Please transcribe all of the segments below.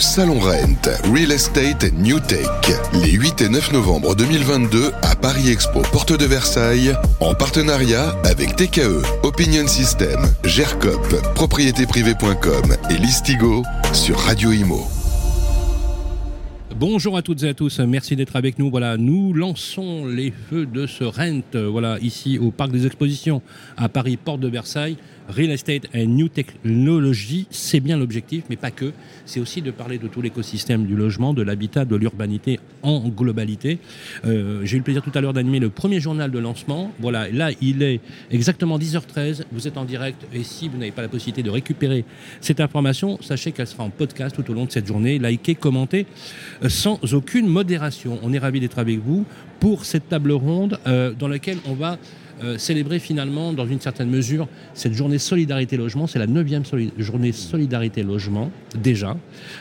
Salon Rent, Real Estate New Tech, les 8 et 9 novembre 2022 à Paris Expo, porte de Versailles, en partenariat avec TKE, Opinion System, GERCOP, propriétéprivée.com et Listigo sur Radio Imo. Bonjour à toutes et à tous, merci d'être avec nous. Voilà, nous lançons les feux de ce Rent, voilà, ici au Parc des Expositions à Paris, porte de Versailles. Real Estate and New Technology, c'est bien l'objectif, mais pas que. C'est aussi de parler de tout l'écosystème du logement, de l'habitat, de l'urbanité en globalité. Euh, J'ai eu le plaisir tout à l'heure d'animer le premier journal de lancement. Voilà, là, il est exactement 10h13. Vous êtes en direct et si vous n'avez pas la possibilité de récupérer cette information, sachez qu'elle sera en podcast tout au long de cette journée. Likez, commentez, euh, sans aucune modération. On est ravis d'être avec vous pour cette table ronde euh, dans laquelle on va euh, célébrer finalement, dans une certaine mesure, cette journée Solidarité Logement. C'est la neuvième journée Solidarité Logement, déjà.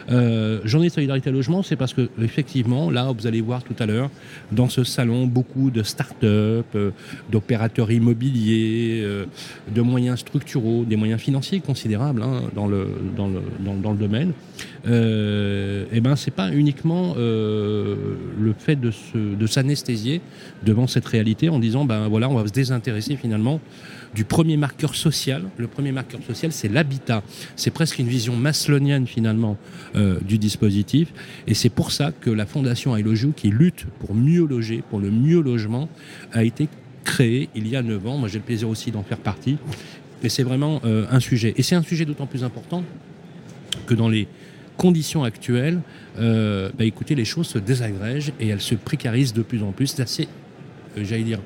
Euh, journée Solidarité Logement, c'est parce que, effectivement, là, vous allez voir tout à l'heure, dans ce salon, beaucoup de start-up, euh, d'opérateurs immobiliers, de moyens structuraux, des moyens financiers considérables hein, dans, le, domaine. Et eh ben, c'est pas uniquement le fait de s'anesthésier devant cette réalité en disant, ben voilà, on va se intéresser finalement du premier marqueur social. Le premier marqueur social, c'est l'habitat. C'est presque une vision maslonienne finalement euh, du dispositif. Et c'est pour ça que la fondation Ailogio, qui lutte pour mieux loger, pour le mieux logement, a été créée il y a 9 ans. Moi, j'ai le plaisir aussi d'en faire partie. Et c'est vraiment euh, un sujet. Et c'est un sujet d'autant plus important que dans les conditions actuelles, euh, bah, écoutez, les choses se désagrègent et elles se précarisent de plus en plus. C'est assez, j'allais dire,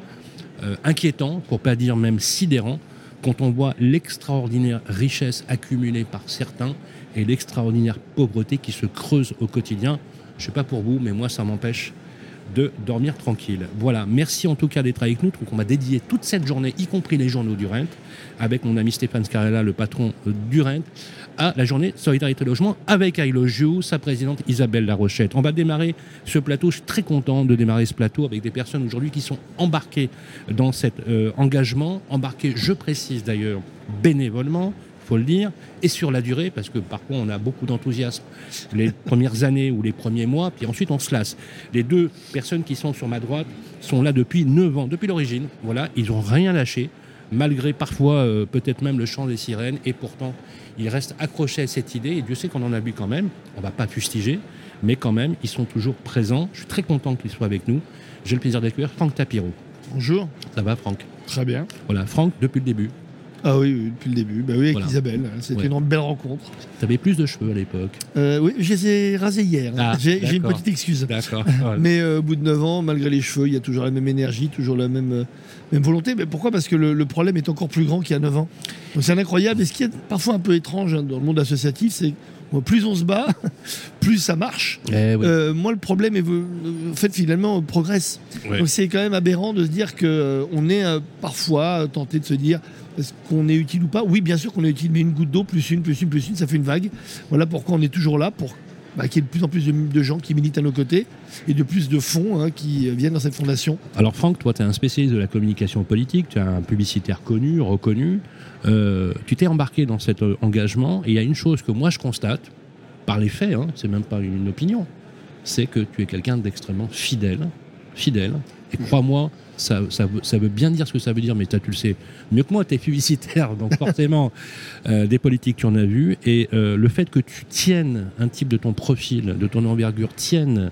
euh, inquiétant, pour pas dire même sidérant, quand on voit l'extraordinaire richesse accumulée par certains et l'extraordinaire pauvreté qui se creuse au quotidien. Je sais pas pour vous, mais moi ça m'empêche de dormir tranquille. Voilà, merci en tout cas d'être avec nous. Donc on va dédier toute cette journée, y compris les journaux du Rent, avec mon ami Stéphane Scarella, le patron du Rent, à la journée Solidarité Logement avec Ailogio, sa présidente Isabelle Larochette. On va démarrer ce plateau. Je suis très content de démarrer ce plateau avec des personnes aujourd'hui qui sont embarquées dans cet euh, engagement, embarquées, je précise d'ailleurs, bénévolement, faut le dire, et sur la durée, parce que parfois on a beaucoup d'enthousiasme les premières années ou les premiers mois, puis ensuite on se lasse. Les deux personnes qui sont sur ma droite sont là depuis 9 ans, depuis l'origine. Voilà, ils n'ont rien lâché, malgré parfois euh, peut-être même le chant des sirènes, et pourtant ils restent accrochés à cette idée, et Dieu sait qu'on en a vu quand même, on ne va pas fustiger, mais quand même, ils sont toujours présents. Je suis très content qu'ils soient avec nous. J'ai le plaisir d'accueillir Franck Tapiro. Bonjour. Ça va, Franck? Très bien. Voilà, Franck, depuis le début. Ah oui, depuis le début. Bah oui, avec Isabelle. C'était une belle rencontre. Tu avais plus de cheveux à l'époque euh, Oui, je les ai rasés hier. Ah, j'ai une petite excuse. D'accord. Mais euh, au bout de 9 ans, malgré les cheveux, il y a toujours la même énergie, toujours la même, euh, même volonté. Mais pourquoi? Parce que le, problème est encore plus grand qu'il y a 9 ans. Donc c'est incroyable. Et ce qui est parfois un peu étrange hein, dans le monde associatif, c'est plus on se bat, plus ça marche. Eh moi, le problème est, en fait, finalement, on progresse. Donc c'est quand même aberrant de se dire qu'on est parfois tenté de se dire est-ce qu'on est utile ou pas? Oui, bien sûr qu'on est utile, mais une goutte d'eau, plus une, plus une, plus une, ça fait une vague. Voilà pourquoi on est toujours là, pour bah, qu'il y ait de plus en plus de, gens qui militent à nos côtés et de plus de fonds hein, qui viennent dans cette fondation. Alors Franck, toi, tu es un spécialiste de la communication politique, tu es un publicitaire connu, reconnu. Euh, tu t'es embarqué dans cet euh, engagement et il y a une chose que moi je constate, par les faits, hein, c'est même pas une opinion, c'est que tu es quelqu'un d'extrêmement fidèle, fidèle. Et crois-moi, ça, veut bien dire ce que ça veut dire, mais tu le sais mieux que moi, tu es publicitaire, donc forcément, euh, des politiques, tu en as vu. Et euh, le fait que tu tiennes un type de ton profil, de ton envergure, tienne.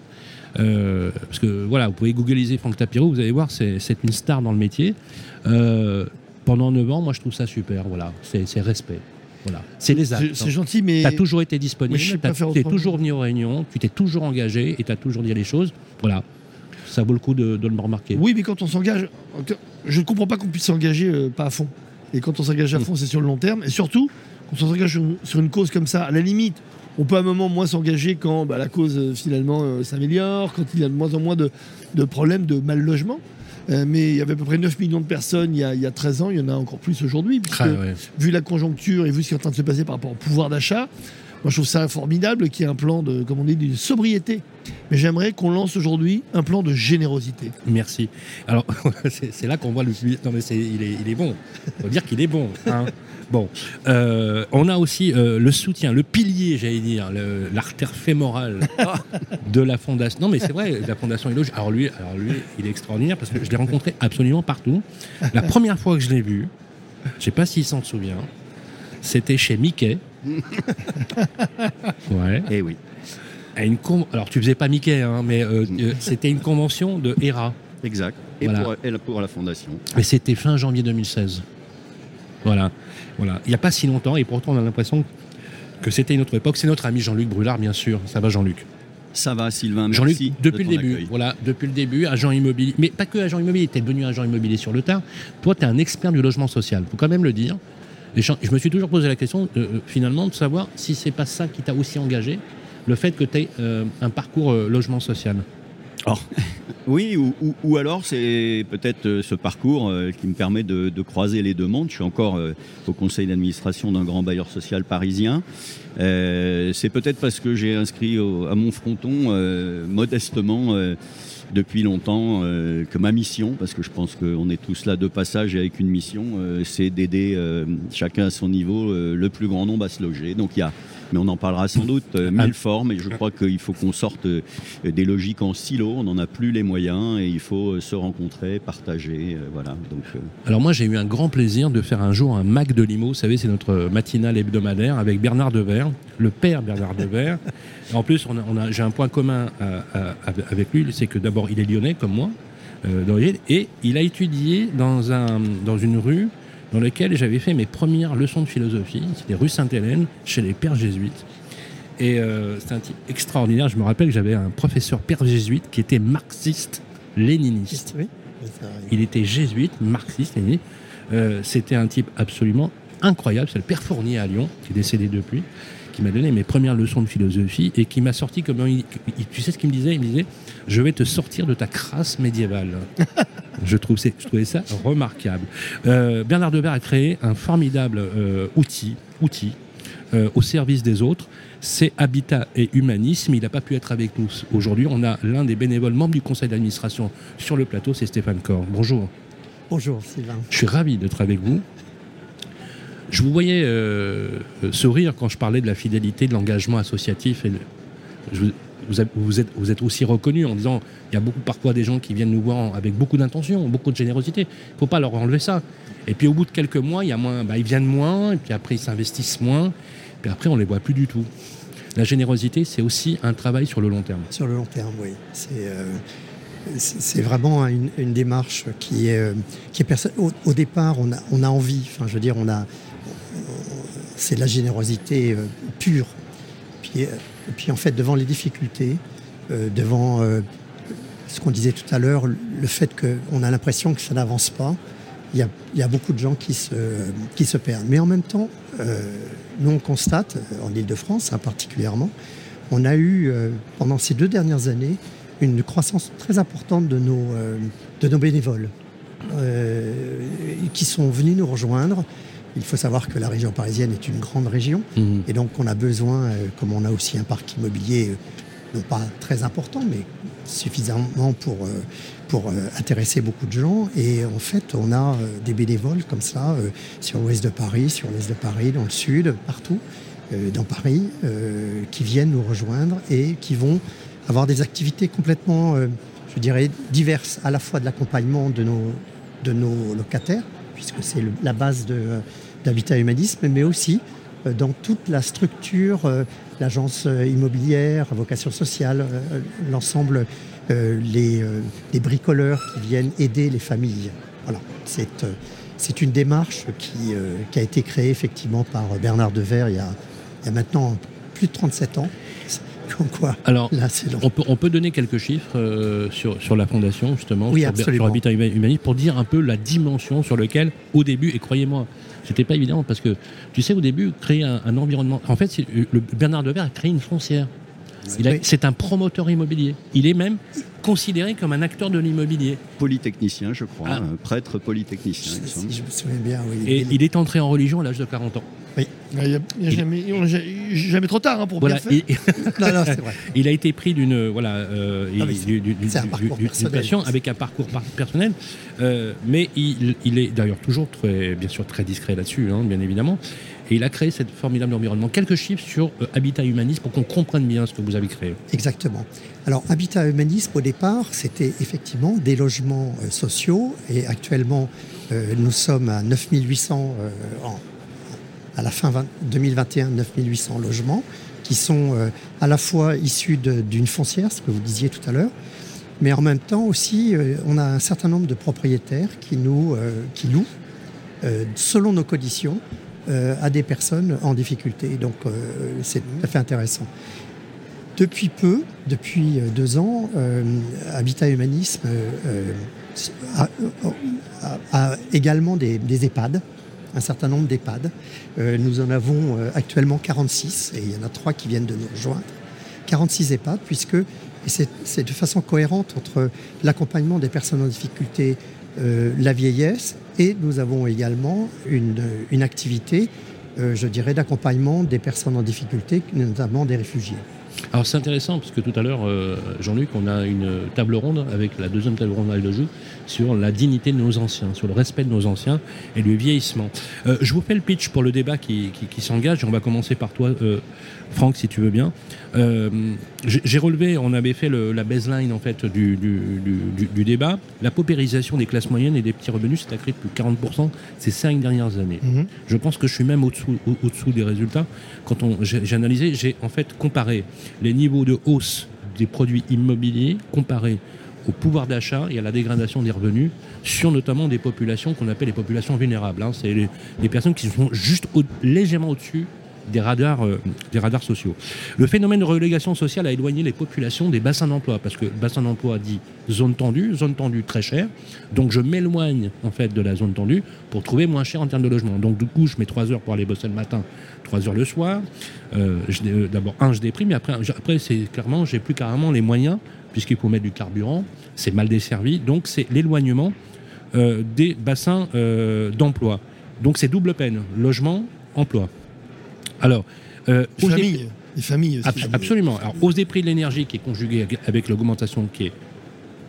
Euh, parce que voilà, vous pouvez googliser Franck Tapiro, vous allez voir, c'est une star dans le métier. pendant 9 ans, moi je trouve ça super, voilà, c'est respect. Voilà. C'est les actes. C'est gentil, mais. Tu as toujours été disponible, tu es toujours venu aux réunions, tu t'es toujours engagé et tu as toujours dit les choses. Voilà ça vaut le coup de, le remarquer. Oui, mais quand on s'engage, je ne comprends pas qu'on puisse s'engager euh, pas à fond. Et quand on s'engage à mm. fond, c'est sur le long terme. Et surtout, quand on s'engage sur, une cause comme ça, à la limite, on peut à un moment moins s'engager quand bah, la cause euh, finalement euh, s'améliore, quand il y a de moins en moins de, problèmes de mal logement. mais il y avait à peu près 9 millions de personnes il y a, 13 ans, il y en a encore plus aujourd'hui, ah, vu la conjoncture et vu ce qui est en train de se passer par rapport au pouvoir d'achat, moi, je trouve ça formidable qu'il y ait un plan de, comme on dit, de sobriété. Mais j'aimerais qu'on lance aujourd'hui un plan de générosité. Merci. Alors, c'est là qu'on voit le Non, mais il, est, il, est, bon. Il faut dire qu'il est bon. Hein. Bon, euh, on a aussi euh, le soutien, le pilier, j'allais dire, l'artère fémorale de la fondation. Non, mais c'est vrai, la fondation Éloge. Alors lui, alors lui, il est extraordinaire parce que je l'ai rencontré absolument partout. La première fois que je l'ai vu, je sais pas s'il s'en souvient, c'était chez Mickey. Ouais. Eh oui, À une con- Alors tu faisais pas Mickey, hein, mais euh, euh, c'était une convention de Hera. exact. Et, Voilà. pour, et pour la fondation. Et c'était fin janvier 2016. Voilà. voilà. Il n'y a pas si longtemps, et pourtant on a l'impression que c'était une autre époque. C'est notre ami Jean-Luc Brulard, bien sûr. Ça va, Jean-Luc? Ça va, Sylvain. Jean-Luc, depuis de le début, accueil. voilà, depuis le début, agent immobilier, mais pas que agent immobilier, tu es devenu agent immobilier sur le tard. Toi, tu es un expert du logement social, faut quand même le dire. Je, me suis toujours posé la question, euh, euh, finalement, de savoir si c'est pas ça qui t'a aussi engagé, le fait que tu aies un parcours euh, logement social. Oui, ou, alors c'est peut-être euh, ce parcours euh, qui me permet de, croiser les deux. Je suis encore euh, au conseil d'administration d'un grand bailleur social parisien. Euh, c'est peut-être parce que j'ai inscrit à mon fronton euh, modestement euh, depuis longtemps euh, que ma mission, parce que je pense qu'on est tous là de passage et avec une mission, euh, c'est d'aider euh, chacun à son niveau euh, le plus grand nombre à se loger. Donc il y a mais on en parlera sans doute, euh, mille formes, et je crois qu'il faut qu'on sorte euh, des logiques en silo, on n'en a plus les moyens, et il faut euh, se rencontrer, partager, voilà. Donc, Alors moi, j'ai eu un grand plaisir de faire un jour un Mac de Limo. Vous savez, c'est notre matinale hebdomadaire avec Bernard Devers, le père Bernard Devers. En plus, on a, on a- j'ai un point commun à- à- avec lui, c'est que d'abord, il est lyonnais comme moi, euh, et il a étudié dans, un, dans une rue dans laquelle j'avais fait mes premières leçons de philosophie. C'était rue Sainte-Hélène, chez les pères jésuites. Et euh, c'est un type extraordinaire. Je me rappelle que j'avais un professeur père jésuite qui était marxiste-léniniste. Oui. Il était jésuite, marxiste, et, euh, c'était un type absolument incroyable. C'est le père Fournier à Lyon, qui est décédé depuis, qui m'a donné mes premières leçons de philosophie et qui m'a sorti comme il, tu sais ce qu'il me disait? Il me disait je vais te sortir de ta crasse médiévale. je, trouve, je trouvais ça remarquable. Euh, Bernard Devers a créé un formidable euh, outil, outil euh, au service des autres. C'est Habitat et Humanisme. Il n'a pas pu être avec nous aujourd'hui. On a l'un des bénévoles membres du conseil d'administration sur le plateau, c'est Stéphane Corr. Bonjour. Bonjour Sylvain. Je suis ravi d'être avec vous. Je vous voyais euh, sourire quand je parlais de la fidélité, de l'engagement associatif. Et vous, êtes- aussi reconnu en disant il y a beaucoup parfois des gens qui viennent nous voir avec beaucoup d'intention, beaucoup de générosité. Il ne faut pas leur enlever ça. Et puis au bout de quelques mois, il y a moins, bah, ils viennent moins, et puis après ils s'investissent moins, puis après on les voit plus du tout. La générosité, c'est aussi un travail sur le long terme. Sur le long terme, oui. C'est euh, c'est vraiment une, démarche qui est, euh, qui est perso- au, départ, on a, on a envie. Enfin, je veux dire, on a. C'est la générosité euh, pure. Puis, euh, puis en fait, devant les difficultés, devant ce qu'on disait tout à l'heure, le fait qu'on a l'impression que ça n'avance pas, il y, a, il y a beaucoup de gens qui se, qui se perdent. Mais en même temps, nous on constate, en Ile-de-France hein, particulièrement, on a eu pendant ces deux dernières années une croissance très importante de nos, euh, de nos bénévoles euh, qui sont venus nous rejoindre. Il faut savoir que la région parisienne est une grande région et donc on a besoin, euh, comme on a aussi un parc immobilier, non pas très important, mais suffisamment pour, pour intéresser beaucoup de gens. Et en fait, on a des bénévoles comme ça sur l'ouest de Paris, sur l'est de Paris, dans le sud, partout, dans Paris, qui viennent nous rejoindre et qui vont avoir des activités complètement, euh, je dirais, diverses, à la fois de l'accompagnement de nos, de nos locataires, puisque c'est la base euh, d'Habitat Humanisme, mais aussi euh, dans toute la structure, l'agence immobilière, vocation sociale, l'ensemble, les, les bricoleurs qui viennent aider les familles. Voilà, c'est une démarche qui, qui a été créée effectivement par Bernard a, il y a maintenant plus de 37 ans. Comme quoi, Alors, là c'est long. On peut, on peut donner quelques chiffres euh, sur, sur la fondation, justement, Oui, sur, Habitat Huma- Humaniste, pour dire un peu la dimension sur laquelle, au début, et croyez-moi, c'était pas évident, parce que, tu sais, au début, créer un, un environnement... En fait, le Bernard Devers a créé une foncière. Oui. C'est un promoteur immobilier. Il est même considéré comme un acteur de l'immobilier. polytechnicien, je crois, Ah. un prêtre polytechnicien, semble. Si je me souviens bien, oui. Et Il- il est entré en religion à l'âge de 40 ans. Il n'y a, il y a jamais, trop tard hein, pour Voilà, bien faire. il, Non, non, c'est vrai. il a été pris d'une voilà euh, Ah oui, passion avec un parcours par- personnel, euh, mais il, il est d'ailleurs toujours très bien sûr très discret là-dessus, hein, bien évidemment. Et il a créé cette formidable environnement. Quelques chiffres sur euh, Habitat Humanisme pour qu'on comprenne bien ce que vous avez créé. Exactement. Alors, Habitat Humanisme, au départ, c'était effectivement des logements euh, sociaux. Et actuellement, nous sommes à 9800, euh, en- à la fin 20 2021, 9800 logements qui sont euh, à la fois issus d'une foncière, ce que vous disiez tout à l'heure, mais en même temps aussi, euh, on a un certain nombre de propriétaires qui, nous, euh, qui louent, selon nos conditions, à des personnes en difficulté. Donc, c'est tout à fait intéressant. Depuis peu, depuis deux ans, Habitat Humanisme a, également des EHPAD, un certain nombre d'EHPAD. Euh, nous en avons euh, actuellement 46 et il y en a trois qui viennent de nous rejoindre. 46 EHPAD, puisque c'est de façon cohérente entre l'accompagnement des personnes en difficulté, euh, la vieillesse, et nous avons également une, une activité, je dirais, d'accompagnement des personnes en difficulté, notamment des réfugiés. Alors c'est intéressant parce que tout à l'heure, euh, Jean-Luc, on a une table ronde avec la deuxième table ronde de joue sur la dignité de nos anciens, sur le respect de nos anciens et le vieillissement. Euh, je vous fais le pitch pour le débat qui, qui- qui s'engage on va commencer par toi, euh, Franck, si tu veux bien. Euh, J'ai relevé, on avait fait le- la baseline en fait du, du- du- du- du débat. La paupérisation des classes moyennes et des petits revenus s'est accrue de plus de 40% ces cinq dernières années. Mhm. Je pense que je suis même au-dessous au- au-dessous des résultats. Quand j'ai analysé, j'ai en fait comparé les niveaux de hausse des produits immobiliers comparés au pouvoir d'achat et à la dégradation des revenus sur notamment des populations qu'on appelle les populations vulnérables. hein. C'est les, personnes qui sont juste légèrement au-dessus des radars, euh, des radars sociaux. Le phénomène de relégation sociale a éloigné les populations des bassins d'emploi, parce que bassin d'emploi dit zone tendue, zone tendue très chère, donc je m'éloigne en fait de la zone tendue pour trouver moins cher en termes de logement. Donc du coup, je mets 3 heures pour aller bosser le matin, 3 heures le soir. Euh, euh, D'abord, un, je déprime, mais après, c'est clairement, j'ai plus carrément les moyens, puisqu'il faut mettre du carburant, c'est mal desservi, donc c'est l'éloignement euh, des bassins d'emploi. Donc c'est double peine, logement, emploi. Alors, euh, Les familles, les familles aussi. Abs- absolument. Alors, hausse des prix de l'énergie qui est conjuguée avec- avec l'augmentation qui est.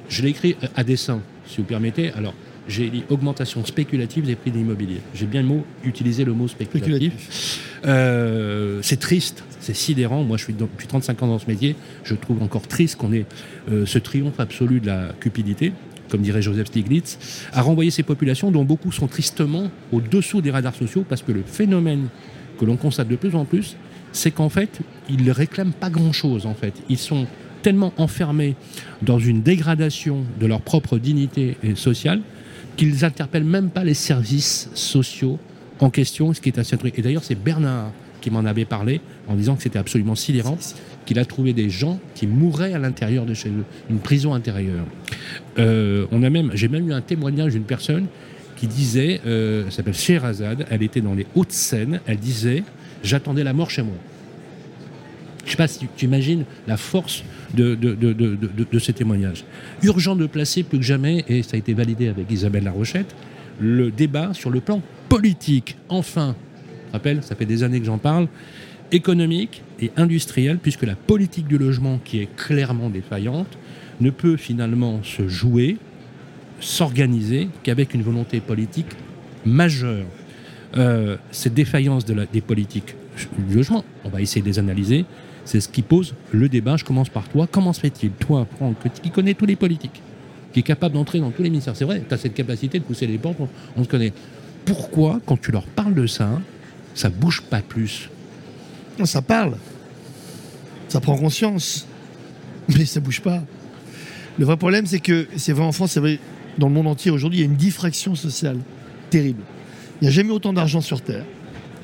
Je l'ai écrit à dessein, si vous permettez. Alors, j'ai dit augmentation spéculative des prix de l'immobilier. J'ai bien le mot, utilisé le mot spéculatif. Euh, c'est triste, c'est sidérant. Moi, je suis dans- depuis 35 ans dans ce métier. Je trouve encore triste qu'on ait euh, ce triomphe absolu de la cupidité, comme dirait Joseph Stiglitz, à renvoyer ces populations dont beaucoup sont tristement au-dessous des radars sociaux parce que le phénomène que l'on constate de plus en plus, c'est qu'en fait, ils ne réclament pas grand-chose. En fait, ils sont tellement enfermés dans une dégradation de leur propre dignité sociale qu'ils n'interpellent même pas les services sociaux en question, ce qui est assez truc. Et d'ailleurs, c'est Bernard qui m'en avait parlé en disant que c'était absolument sidérant, qu'il a trouvé des gens qui mouraient à l'intérieur de chez eux, une prison intérieure. Euh, on a même, j'ai même eu un témoignage d'une personne qui disait, euh, elle s'appelle Sherazade, elle était dans les Hauts-de-Seine, elle disait, j'attendais la mort chez moi. Je ne sais pas si tu imagines la force de, de, de, de, ces témoignages. Urgent de placer plus que jamais, et ça a été validé avec Isabelle Larochette, le débat sur le plan politique. Enfin, je rappelle, ça fait des années que j'en parle, économique et industriel, puisque la politique du logement, qui est clairement défaillante, ne peut finalement se jouer, s'organiser qu'avec une volonté politique majeure. Euh, cette défaillance de la- des politiques du logement, on va essayer de les analyser, c'est ce qui pose le débat. Je commence par toi. Comment se fait-il, toi, Franck, qui connais tous les politiques, qui est capable d'entrer dans tous les ministères? C'est vrai, tu as cette capacité de pousser les portes, on, on te connaît. Pourquoi, quand tu leur parles de ça, ça bouge pas plus? Ça parle. Ça prend conscience. Mais ça bouge pas. Le vrai problème, c'est que, c'est vrai en France, c'est vrai dans le monde entier aujourd'hui, il y a une diffraction sociale terrible. Il n'y a jamais autant d'argent sur Terre.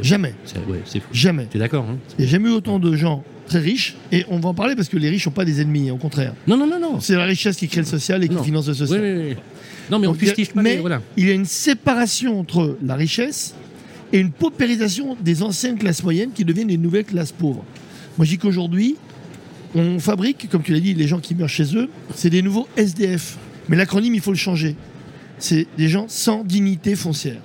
Jamais. C'est ouais, fou. Jamais. T'es d'accord hein? Il n'y a jamais eu autant de gens très riches. Et on va en parler parce que les riches n'ont pas des ennemis, au contraire. Non, non, non, non. C'est la richesse qui crée le social et qui Non. finance le Oui, social. oui, oui. Non, mais on Donc, il y a- mais voilà. il y a une séparation entre la richesse et une paupérisation des anciennes classes moyennes qui deviennent les nouvelles classes pauvres. Moi, je dis qu'aujourd'hui, on fabrique, comme tu l'as dit, les gens qui meurent chez eux, c'est des nouveaux SDF. Mais l'acronyme, il faut le changer. C'est des gens sans dignité foncière.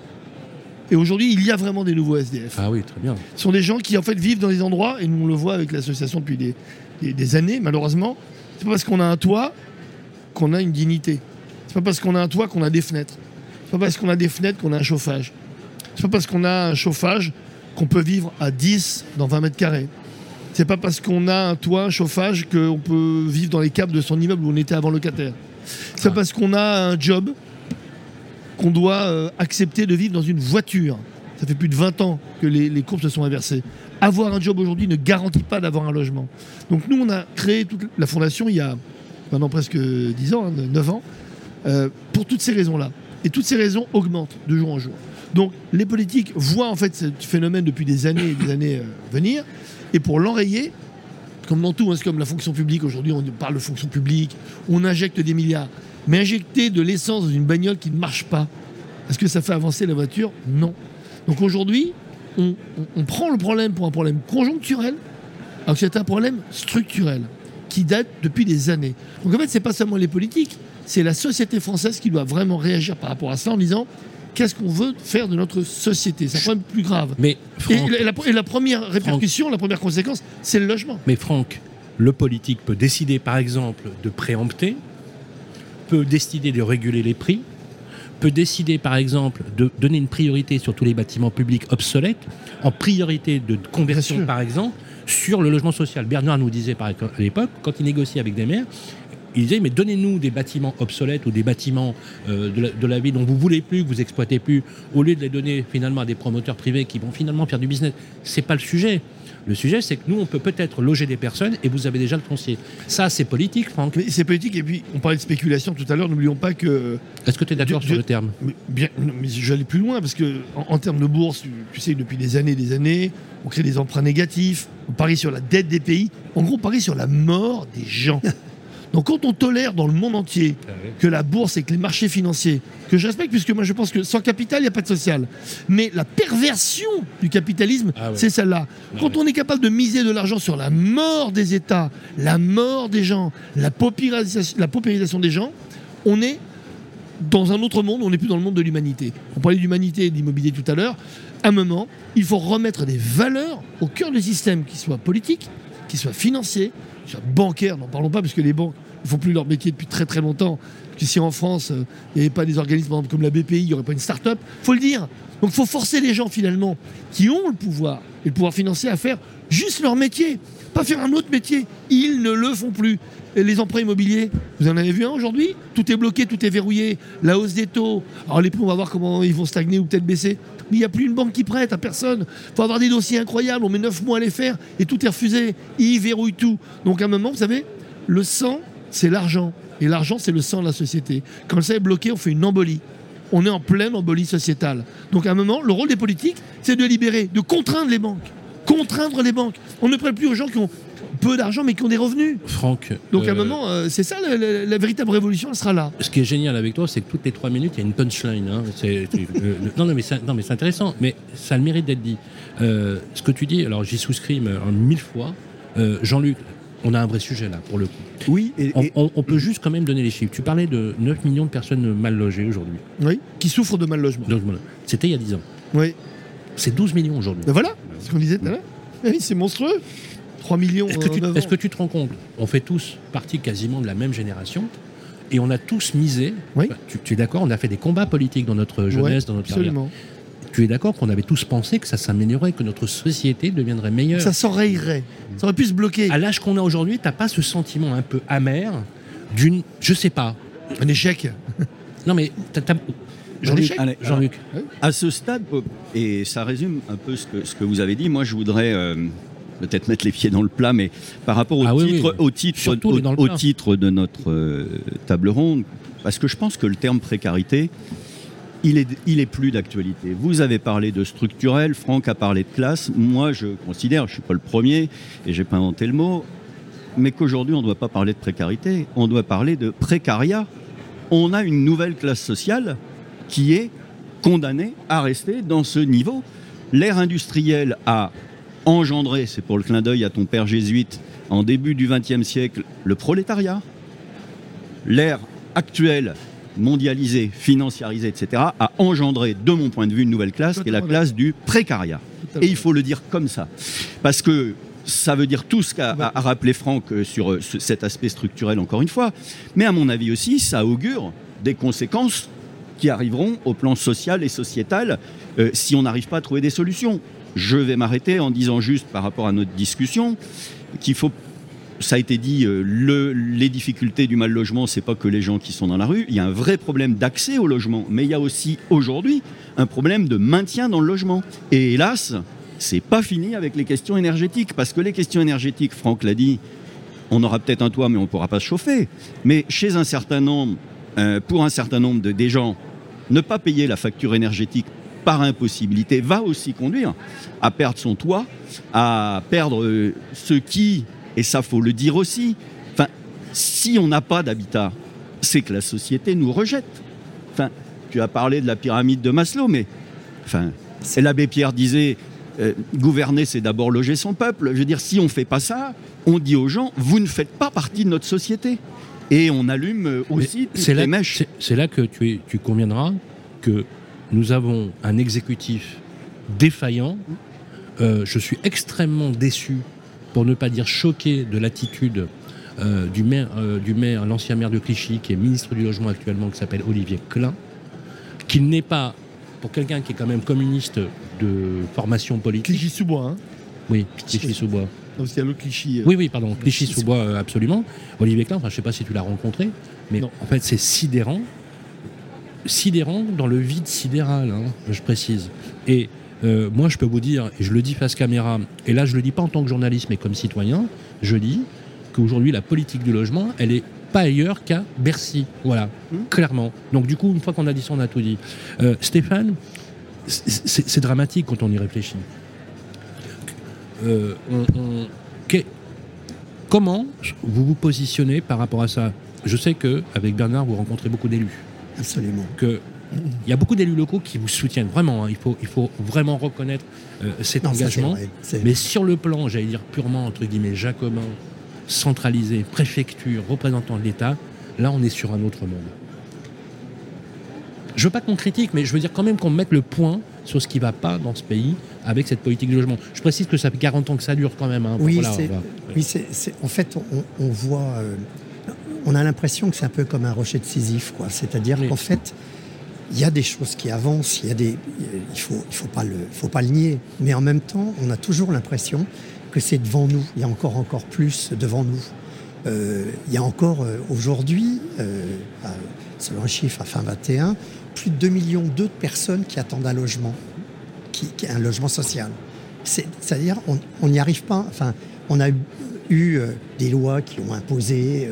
Et aujourd'hui, il y a vraiment des nouveaux SDF. Ah oui, très bien. Ce sont des gens qui en fait vivent dans des endroits, et nous on le voit avec l'association depuis des, des- des années, malheureusement. C'est pas parce qu'on a un toit qu'on a une dignité. C'est pas parce qu'on a un toit qu'on a des fenêtres. C'est pas parce qu'on a des fenêtres qu'on a un chauffage. C'est pas parce qu'on a un chauffage qu'on peut vivre à 10 dans 20 mètres carrés. C'est pas parce qu'on a un toit, un chauffage qu'on peut vivre dans les câbles de son immeuble où on était avant locataire. C'est Ah. pas parce qu'on a un job qu'on doit euh, accepter de vivre dans une voiture. Ça fait plus de 20 ans que les, courbes se sont inversées. Avoir un job aujourd'hui ne garantit pas d'avoir un logement. Donc nous, on a créé toute la fondation il y a maintenant presque 10 ans, hein, 9 ans, euh, pour toutes ces raisons-là. Et toutes ces raisons augmentent de jour en jour. Donc les politiques voient en fait ce phénomène depuis des années et des années euh, venir. Et pour l'enrayer, comme dans tout, hein, c'est comme la fonction publique, aujourd'hui on parle de fonction publique, on injecte des milliards. Mais injecter de l'essence dans une bagnole qui ne marche pas, est-ce que ça fait avancer la voiture? Non. Donc aujourd'hui, on, on- on prend le problème pour un problème conjoncturel, alors que c'est un problème structurel, qui date depuis des années. Donc en fait, c'est pas seulement les politiques, c'est la société française qui doit vraiment réagir par rapport à ça en disant qu'est-ce qu'on veut faire de notre société? C'est un problème plus grave. Mais Et Franck, la, et la- et la première répercussion, la première conséquence, c'est le logement. mais Franck, le politique peut décider, par exemple, de préempter, peut décider de réguler les prix, peut décider, par exemple, de donner une priorité sur tous les bâtiments publics obsolètes, en priorité de conversion, par exemple, sur le logement social. Bernard nous disait, par exemple, à l'époque, quand il négociait avec des maires, il disait, mais donnez-nous des bâtiments obsolètes ou des bâtiments euh, de, la, de la ville dont vous voulez plus, que vous exploitez plus, au lieu de les donner finalement à des promoteurs privés qui vont finalement faire du business. C'est pas le sujet. Le sujet, c'est que nous, on peut peut-être loger des personnes et vous avez déjà le foncier. Ça, c'est politique, Franck. Mais c'est politique. Et puis, on parlait de spéculation tout à l'heure. N'oublions pas que. Est-ce que tu es d'accord sur le terme? Mais, bien, mais aller plus loin parce que, en, en termes de bourse, tu, tu sais, depuis des années et des années, on crée des emprunts négatifs, on parie sur la dette des pays. En gros, on parie sur la mort des gens. Donc, quand on tolère dans le monde entier que la bourse et que les marchés financiers, que je respecte, puisque moi je pense que sans capital, il n'y a pas de social. Mais la perversion du capitalisme, Ah ouais. c'est celle-là. Quand on est capable de miser de l'argent sur la mort des États, la mort des gens, la paupérisation, la paupérisation des gens, on est dans un autre monde, on n'est plus dans le monde de l'humanité. On parlait d'humanité et d'immobilier tout à l'heure. À un moment, il faut remettre des valeurs au cœur du système, qui soient politiques, qui soient financiers, bancaires. N'en parlons pas, parce que les banques ne font plus leur métier depuis très très longtemps. Que si en France, euh, il n'y avait pas des organismes comme la BPI, il n'y aurait pas une start-up, faut le dire. Donc il faut forcer les gens finalement qui ont le pouvoir et le pouvoir financier à faire juste leur métier, pas faire un autre métier. Ils ne le font plus. Les emprunts immobiliers, vous en avez vu un aujourd'hui? Tout est bloqué, tout est verrouillé. La hausse des taux. Alors les prix, on va voir comment ils vont stagner ou peut-être baisser. Il n'y a plus une banque qui prête à personne. Il faut avoir des dossiers incroyables. On met 9 mois à les faire et tout est refusé. Ils verrouillent tout. Donc à un moment, vous savez, le sang, c'est l'argent. Et l'argent, c'est le sang de la société. Quand sang est bloqué, on fait une embolie. On est en pleine embolie sociétale. Donc à un moment, le rôle des politiques, c'est de libérer, de contraindre les banques. Contraindre les banques. On ne prête plus aux gens qui ont peu d'argent mais qui ont des revenus. Franck. Donc à un euh, moment, euh, c'est ça la, la- la véritable révolution, elle sera là. Ce qui est génial avec toi, c'est que toutes les trois minutes, il y a une punchline. hein. C'est- euh, non, non, mais c'est non, mais c'est intéressant, mais ça a le mérite d'être dit. Euh, ce que tu dis, alors j'y souscris mais, mille fois. Euh, Jean-Luc, on a un vrai sujet là, pour le coup. Oui, et, On, et- on- on peut juste quand même donner les chiffres. Tu parlais de 9 millions de personnes mal logées aujourd'hui. Oui. Qui souffrent de mal logement. C'était il y a 10 ans. Oui. C'est 12 millions aujourd'hui. Ben voilà, c'est ce qu'on disait tout à l'heure. Eh Oui, c'est monstrueux. 3 millions. Est-ce que, tu, ans. que tu te rends compte On fait tous partie quasiment de la même génération et on a tous misé. Oui. Enfin, Tu, tu es d'accord On a fait des combats politiques dans notre jeunesse, Ouais, dans notre carrière. Absolument. Tu es d'accord qu'on avait tous pensé que ça s'améliorerait, que notre société deviendrait meilleure? Ça s'enrayerait. Ça aurait pu se bloquer. À l'âge qu'on a aujourd'hui, t'as pas ce sentiment un peu amer d'une. Je sais pas. Un échec. Non mais. Jean-Luc. échec Allez, Jean-Luc. À ce stade, euh, et ça résume un peu ce que, ce que vous avez dit, moi je voudrais euh, peut-être mettre les pieds dans le plat, mais par rapport au, Ah titre, oui. au, Surtout titre de notre euh, table ronde, parce que je pense que le terme précarité, il est, il est plus d'actualité. Vous avez parlé de structurel, Franck a parlé de classe. Moi, je considère, je ne suis pas le premier, et j'ai pas inventé le mot, mais qu'aujourd'hui, on ne doit pas parler de précarité, on doit parler de précariat. On a une nouvelle classe sociale qui est condamnée à rester dans ce niveau. L'ère industrielle a engendré, c'est pour le clin d'œil à ton père jésuite, en début du XXe siècle, le prolétariat. L'ère actuelle mondialisée, financiarisée, etc., a engendré, de mon point de vue, une nouvelle classe, qui est la classe du précariat. Et il faut le dire comme ça. Parce que ça veut dire tout ce qu'a a rappelé Franck euh, sur euh, ce- cet aspect structurel, encore une fois. Mais à mon avis aussi, ça augure des conséquences qui arriveront au plan social et sociétal euh, si on n'arrive pas à trouver des solutions. Je vais m'arrêter en disant juste par rapport à notre discussion qu'il faut ça a été dit, euh, le- les difficultés du mal logement, c'est pas que les gens qui sont dans la rue. Il y a un vrai problème d'accès au logement, mais il y a aussi aujourd'hui un problème de maintien dans le logement. Et hélas, c'est pas fini avec les questions énergétiques, parce que les questions énergétiques, Franck l'a dit, on aura peut-être un toit, mais on ne pourra pas se chauffer. Mais chez un certain nombre, euh, pour un certain nombre de, des gens, ne pas payer la facture énergétique par impossibilité va aussi conduire à perdre son toit, à perdre euh, ce qui, et ça faut le dire aussi, enfin, si on n'a pas d'habitat, c'est que la société nous rejette. Enfin, tu as parlé de la pyramide de Maslow, mais enfin, l'abbé Pierre disait, euh, gouverner, c'est d'abord loger son peuple. Je veux dire, si on ne fait pas ça, on dit aux gens, vous ne faites pas partie de notre société. Et on allume euh, aussi toutes c'est là, les mèches. c'est- c'est là que tu, es- tu conviendras que nous avons un exécutif défaillant. Euh, je suis extrêmement déçu, pour ne pas dire choqué, de l'attitude euh, du maire, euh, du maire, l'ancien maire de Clichy, qui est ministre du logement actuellement, qui s'appelle Olivier Klein, qu'il n'est pas, pour quelqu'un qui est quand même communiste de formation politique, Clichy-sous-Bois, hein oui, Clichy-sous-Bois. Non, parce qu'il y a l'autre Clichy. euh, Oui, oui, pardon, Clichy-sous-Bois, absolument. Olivier Klein, enfin, je ne sais pas si tu l'as rencontré, mais Non. en fait, c'est sidérant. Sidérant dans le vide sidéral, hein, je précise. Et euh, moi, je peux vous dire, et je le dis face caméra, et là, je le dis pas en tant que journaliste, mais comme citoyen, je dis qu'aujourd'hui, la politique du logement, elle est pas ailleurs qu'à Bercy. Voilà, clairement. Donc, du coup, une fois qu'on a dit ça, on a tout dit. Euh, Stéphane, c'est- dramatique quand on y réfléchit. Euh, on- on- que- comment vous vous positionnez par rapport à ça? Je sais que avec Bernard, vous rencontrez beaucoup d'élus. Absolument. Que il y a beaucoup d'élus locaux qui vous soutiennent vraiment. hein. Il faut, il faut vraiment reconnaître euh, cet Non, engagement. Mais sur le plan, j'allais dire purement entre guillemets jacobin, centralisé, préfecture, représentant de l'État, là, on est sur un autre monde. Je veux pas qu'on critique, mais je veux dire quand même qu'on mette le point sur ce qui va pas dans ce pays avec cette politique du logement. Je précise que ça fait 40 ans que ça dure quand même. hein. Oui, Voilà, Oui, en fait, on, on voit, euh, on a l'impression que c'est un peu comme un rocher de Sisyphe, quoi. C'est-à-dire Oui. qu'en fait, il y a des choses qui avancent, il y a des, il faut, il faut pas le, faut pas le nier. Mais en même temps, on a toujours l'impression que c'est devant nous. Il y a encore, encore plus devant nous. Euh, il y a encore euh, aujourd'hui, euh, à- selon un chiffre à fin 21, plus de 2 millions de personnes qui attendent un logement, qui, qui- un logement social. C'est- C'est-à-dire, on n'y arrive pas. Enfin, on a eu, eu, des lois qui ont imposé.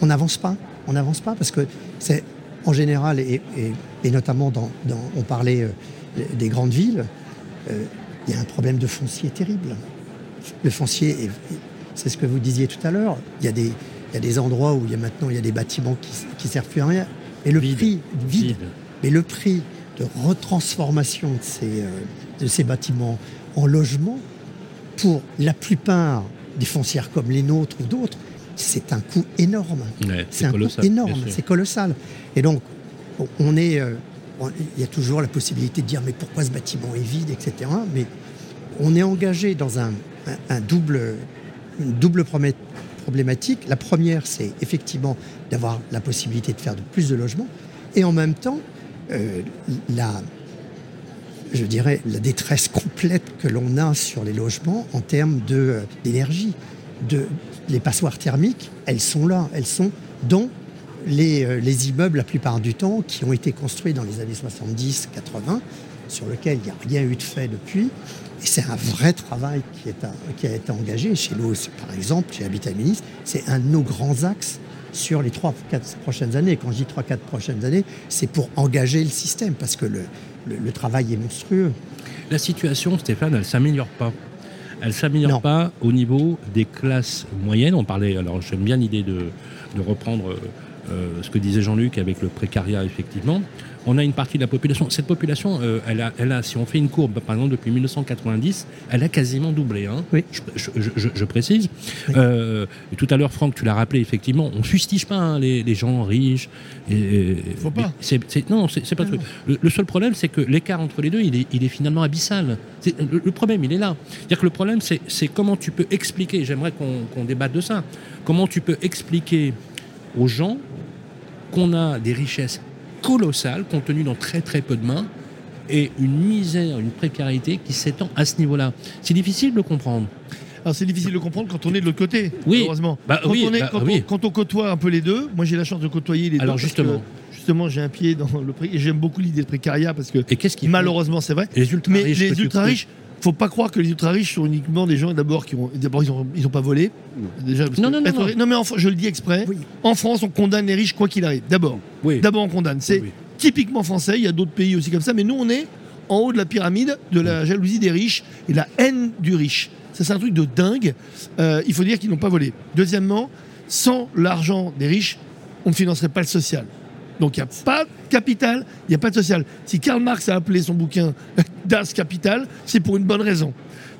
On n'avance pas. On n'avance pas parce que c'est en général et, et- et notamment dans, dans- on parlait euh, des grandes villes. euh, Il y a un problème de foncier terrible. Le foncier, est- c'est ce que vous disiez tout à l'heure. Il y a des il y a des endroits où il y a maintenant il y a des bâtiments qui qui servent plus à rien. Et le Vide. prix vide, Vide. mais le prix de retransformation de ces, euh, de ces bâtiments en logement, pour la plupart des foncières comme les nôtres ou d'autres, c'est un coût énorme. Ouais, C'est un coût énorme, c'est colossal. Et donc, on- est, euh, on- il y a toujours la possibilité de dire mais pourquoi ce bâtiment est vide, etc. Mais on est engagé dans un, un- un double, une double problématique. La première, c'est effectivement d'avoir la possibilité de faire de plus de logements, et en même temps, euh, la, je dirais, la détresse complète que l'on a sur les logements en termes euh, d'énergie. De, les passoires thermiques, elles sont là, elles sont dans les, euh, les immeubles la plupart du temps qui ont été construits dans les années 70-80, sur lesquels il n'y a rien eu de fait depuis. Et c'est un vrai travail qui, est à- qui a été engagé. Chez nous, par exemple, chez Habitat Ministre, c'est un de nos grands axes sur les 3-4 prochaines années. Quand je dis 3-4 prochaines années, c'est pour engager le système, parce que le, le- le travail est monstrueux. La situation, Stéphane, elle s'améliore pas. Elle s'améliore Non. pas au niveau des classes moyennes. On parlait, alors j'aime bien l'idée de, de reprendre euh, ce que disait Jean-Luc avec le précariat, effectivement, on a une partie de la population. Cette population, euh, elle, a, elle a, si on fait une courbe, par exemple, depuis 1990, elle a quasiment doublé. Hein. Oui. Je, je- je- je précise. Euh, tout à l'heure, Franck, tu l'as rappelé, effectivement, on fustige pas hein, les, les gens riches. Et, Faut pas. c'est- c'est- non, c'est c'est pas le truc. Le, le seul problème, c'est que l'écart entre les deux, il est, il est finalement abyssal. C'est- Le, le problème, il est là. C'est-à-dire que le problème, c'est c'est comment tu peux expliquer, j'aimerais qu'on qu'on débatte de ça, comment tu peux expliquer aux gens qu'on a des richesses colossales contenues dans très très peu de mains et une misère, une précarité qui s'étend à ce niveau-là. C'est difficile de le comprendre. Alors c'est difficile de comprendre quand on est de l'autre côté, Oui. heureusement. Bah quand, oui, on est- bah quand, oui. on, quand on côtoie un peu les deux, moi j'ai la chance de côtoyer les Alors, deux. justement. justement, j'ai un pied dans le prix et j'aime beaucoup l'idée de précariat parce que Et qu'est-ce qui malheureusement c'est vrai. les Mais ultra riches, faut pas croire que les ultra riches sont uniquement des gens d'abord qui ont d'abord ils ont ils ont pas volé. Déjà Non, mais en je le dis exprès. Oui. En France, on condamne les riches quoi qu'il arrive. D'abord, Oui. d'abord on condamne. C'est Oui. typiquement français. Il y a d'autres pays aussi comme ça, mais nous on est en haut de la pyramide de la jalousie des riches et la haine du riche. Ça c'est un truc de dingue. Euh, il faut dire qu'ils n'ont pas volé. Deuxièmement, sans l'argent des riches, on ne financerait pas le social. Donc il n'y a pas de capital, il n'y a pas de social. Si Karl Marx a appelé son bouquin Das Capital, c'est pour une bonne raison.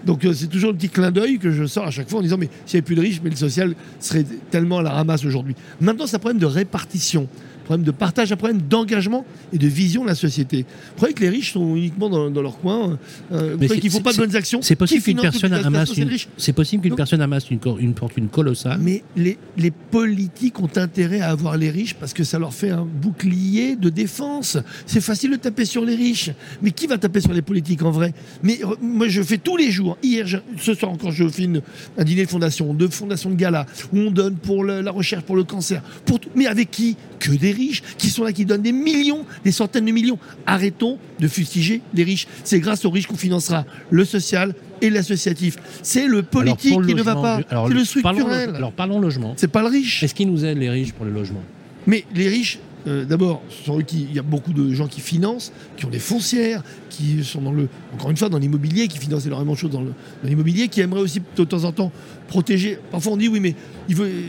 Donc euh, c'est toujours le petit clin d'œil que je sors à chaque fois en disant mais s'il n'y avait plus de riches, mais le social serait tellement à la ramasse aujourd'hui. Maintenant, c'est un problème de répartition, problème de partage, un problème d'engagement et de vision de la société. Vous croyez que les riches sont uniquement dans, dans leur coin euh, Vous croyez c'est- qu'il ne faut pas de bonnes actions C'est possible qu'une personne amasse une, c'est possible qu'une Donc- personne amasse une, fortune colossale. mais les, les politiques ont intérêt à avoir les riches parce que ça leur fait un bouclier de défense. C'est facile de taper sur les riches. Mais qui va taper sur les politiques en vrai? Mais euh, moi, je fais tous les jours. Hier, je- ce soir encore, je fais une- un dîner de fondation, de fondation de gala, où on donne pour le- la recherche, pour le cancer. Pour tout. Mais avec qui? Que des riches qui sont là, qui donnent des millions, des centaines de millions. Arrêtons de fustiger les riches. C'est grâce aux riches qu'on financera le social et l'associatif. C'est le politique le qui ne va pas. C'est le structurel. alors parlons logement. C'est pas le riche. Est-ce qu'ils nous aident les riches pour le logement? Mais les riches, euh, d'abord. Il y a beaucoup de gens qui financent, qui ont des foncières, qui sont dans le. Encore une fois, dans l'immobilier, qui financent énormément de choses dans l'immobilier, qui aimeraient aussi de temps en temps protéger. Parfois, on dit oui, mais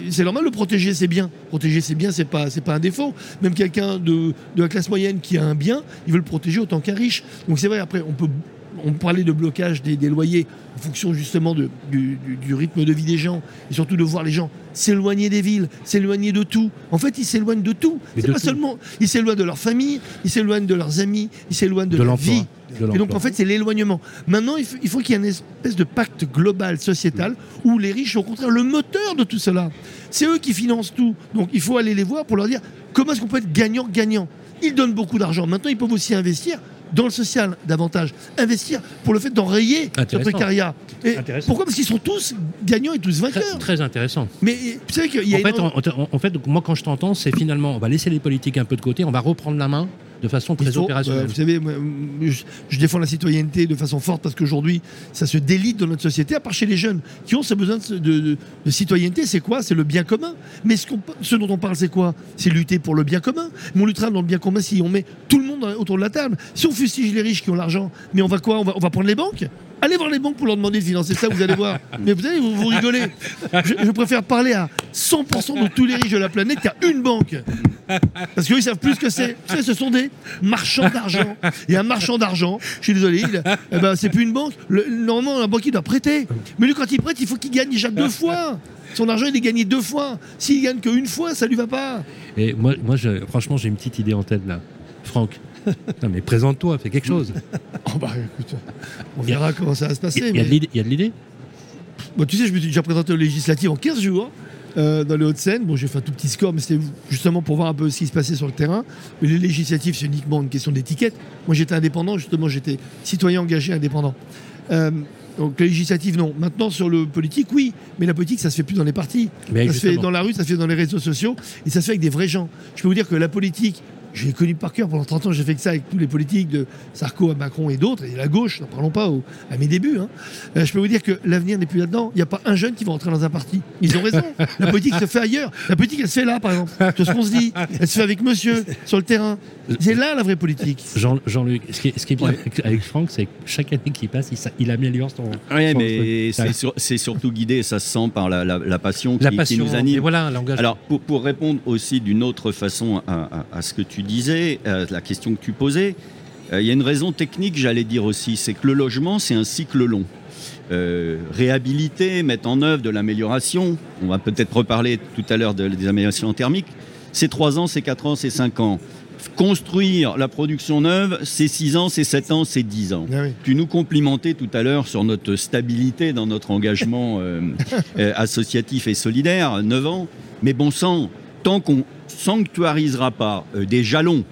c'est normal de protéger ses biens. Protéger ses biens, c'est pas, pas un défaut. Même quelqu'un de la classe moyenne qui a un bien, il veut le protéger autant qu'un riche. Donc c'est vrai. Après, on peut. On parlait de blocage des, des loyers en fonction justement de- du, du- du rythme de vie des gens et surtout de voir les gens s'éloigner des villes, s'éloigner de tout. En fait, ils s'éloignent de tout. C'est pas tout. seulement. Ils s'éloignent de leur famille, ils s'éloignent de leurs amis, ils s'éloignent de, De leur vie. Et donc en fait, c'est l'éloignement. Maintenant, il faut, il faut qu'il y ait une espèce de pacte global, sociétal, où les riches sont au contraire le moteur de tout cela. C'est eux qui financent tout. Donc il faut aller les voir pour leur dire comment est-ce qu'on peut être gagnant-gagnant. Ils donnent beaucoup d'argent. Maintenant, ils peuvent aussi investir dans le social davantage. Investir pour le fait d'enrayer le précariat. Et pourquoi Parce qu'ils sont tous gagnants et tous très, vainqueurs. très intéressant. Mais vous savez qu'il y a En fait, énormément- en, en- en fait, moi, quand je t'entends, c'est finalement, on va laisser les politiques un peu de côté, on va reprendre la main de façon très opérationnelle. euh, vous savez, moi, je, je défends la citoyenneté de façon forte parce qu'aujourd'hui, ça se délite dans notre société, à part chez les jeunes qui ont ce besoin de, de- de- de citoyenneté. C'est quoi? C'est le bien commun. Mais ce, dont on parle, c'est quoi? C'est lutter pour le bien commun. Mais on luttera dans le bien commun si on met tout le monde autour de la table. Si on fustige les riches qui ont l'argent, mais on va quoi? On va, on va prendre les banques? Allez voir les banques pour leur demander de financer ça, vous allez voir. Mais vous allez, vous, vous rigolez. Je, je préfère parler à 100% de tous les riches de la planète qu'à une banque. Parce qu'eux, ils savent plus ce que c'est. Ce sont des marchands d'argent. Et un marchand d'argent, je suis désolé, il- eh ben, c'est plus une banque. Le- normalement, un banquier doit prêter. Mais lui, quand il prête, il faut qu'il gagne déjà deux fois. Son argent, il est gagné deux fois. S'il gagne qu'une fois, ça lui va pas. Et moi, moi je- franchement, j'ai une petite idée en tête là. Franck, non, mais présente-toi, fais quelque chose. Oh bah écoute, on verra comment ça va se Il passer. y, a mais- il y a de l'idée Bon, tu sais, je me suis déjà présenté aux législatives en 15 jours euh, dans les Hauts-de-Seine. Bon, j'ai fait un tout petit score, mais c'était justement pour voir un peu ce qui se passait sur le terrain. Mais les législatives, c'est uniquement une question d'étiquette. Moi, j'étais indépendant, justement, j'étais citoyen engagé indépendant. Euh, donc, les législatives, non. Maintenant, sur le politique, oui. Mais la politique, ça se fait plus dans les partis. Mais ça se fait dans la rue, ça se fait dans les réseaux sociaux et ça se fait avec des vrais gens. Je peux vous dire que la politique J'ai connu par cœur pendant 30 ans, j'ai fait que ça avec tous les politiques de Sarko à Macron et d'autres, et la gauche, n'en parlons pas au- à mes débuts. hein. Euh, je peux vous dire que l'avenir n'est plus là-dedans. Il n'y a pas un jeune qui va rentrer dans un parti. Ils ont raison. La politique se fait ailleurs. La politique, elle se fait là, par exemple. C'est ce qu'on se dit. Elle se fait avec monsieur, sur le terrain. C'est là la vraie politique. Jean- Jean-Luc, ce, qui est, ce qui est bien avec, avec Franck, c'est que chaque année qui passe, il, améliore son. Oui, mais c'est sur- c'est surtout guidé, ça se sent par la, la- la passion, qui, la qui passion. nous anime. Et voilà, l'engagement. Alors, pour, pour répondre aussi d'une autre façon à, à- à ce que tu disais, à la question que tu posais, euh, il y a une raison technique, j'allais dire aussi, c'est que le logement, c'est un cycle long. Euh, réhabiliter, mettre en œuvre de l'amélioration, on va peut-être reparler tout à l'heure de- des améliorations thermiques, c'est 3 ans, c'est 4 ans, c'est 5 ans. Construire la production neuve, c'est 6 ans, c'est 7 ans, c'est 10 ans. Ah oui. Tu nous complimentais tout à l'heure sur notre stabilité dans notre engagement euh, euh, associatif et solidaire, 9 ans. Mais bon sang, tant qu'on sanctuarisera pas euh, des jalons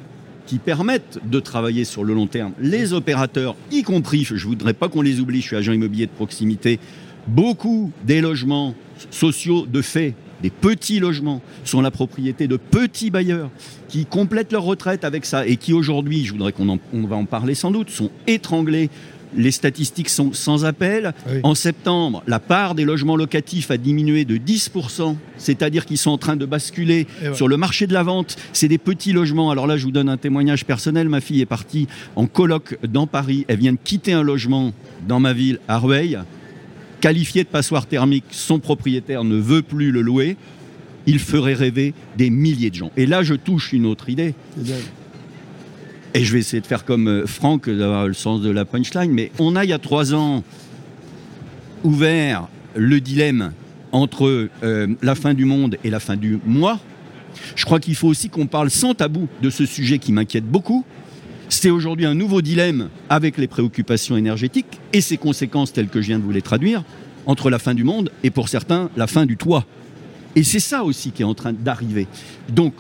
qui permettent de travailler sur le long terme, les opérateurs, y compris, je ne voudrais pas qu'on les oublie, je suis agent immobilier de proximité, beaucoup des logements sociaux de fait, des petits logements, sont la propriété de petits bailleurs qui complètent leur retraite avec ça et qui aujourd'hui, je voudrais qu'on va en parler sans doute, sont étranglés. Les statistiques sont sans appel. Oui. En septembre, la part des logements locatifs a diminué de 10%, c'est-à-dire qu'ils sont en train de basculer sur le marché de la vente. C'est des petits logements. Alors là, je vous donne un témoignage personnel. Ma fille est partie en coloc dans Paris. Elle vient de quitter un logement dans ma ville, à Rueil. Qualifié de passoire thermique, son propriétaire ne veut plus le louer. Il ferait rêver des milliers de gens. Et là, je touche une autre idée. Et je vais essayer de faire comme euh, Franck, d'avoir le sens de la punchline, mais on a il y a trois ans ouvert le dilemme entre euh, la fin du monde et la fin du mois. Je crois qu'il faut aussi qu'on parle sans tabou de ce sujet qui m'inquiète beaucoup. C'est aujourd'hui un nouveau dilemme avec les préoccupations énergétiques et ses conséquences telles que je viens de vous les traduire entre la fin du monde et pour certains la fin du toit. Et c'est ça aussi qui est en train d'arriver. Donc,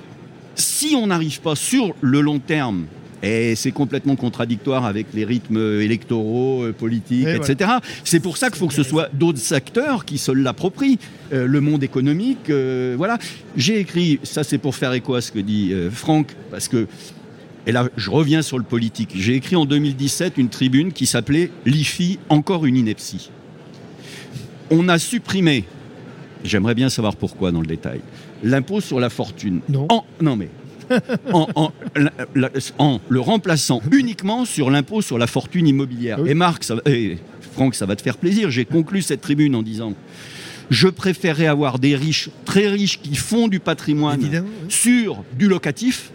si on n'arrive pas sur le long terme, et c'est complètement contradictoire avec les rythmes électoraux, euh, politiques, Et etc. C'est pour ça qu'il faut que ce soit d'autres acteurs qui se l'approprient. Euh, le monde économique, euh, voilà. J'ai écrit, ça c'est pour faire écho à ce que dit euh, Franck, parce que, et là je reviens sur le politique, j'ai écrit en 2017 une tribune qui s'appelait L'IFI, encore une ineptie. On a supprimé, j'aimerais bien savoir pourquoi dans le détail, l'impôt sur la fortune. Non. En- non mais en, en- la- la- en le remplaçant uniquement sur l'impôt sur la fortune immobilière. Oui. Et Marc, ça, et Franck, ça va te faire plaisir. J'ai conclu cette tribune en disant je préférerais avoir des riches, très riches, qui font du patrimoine oui. sur du locatif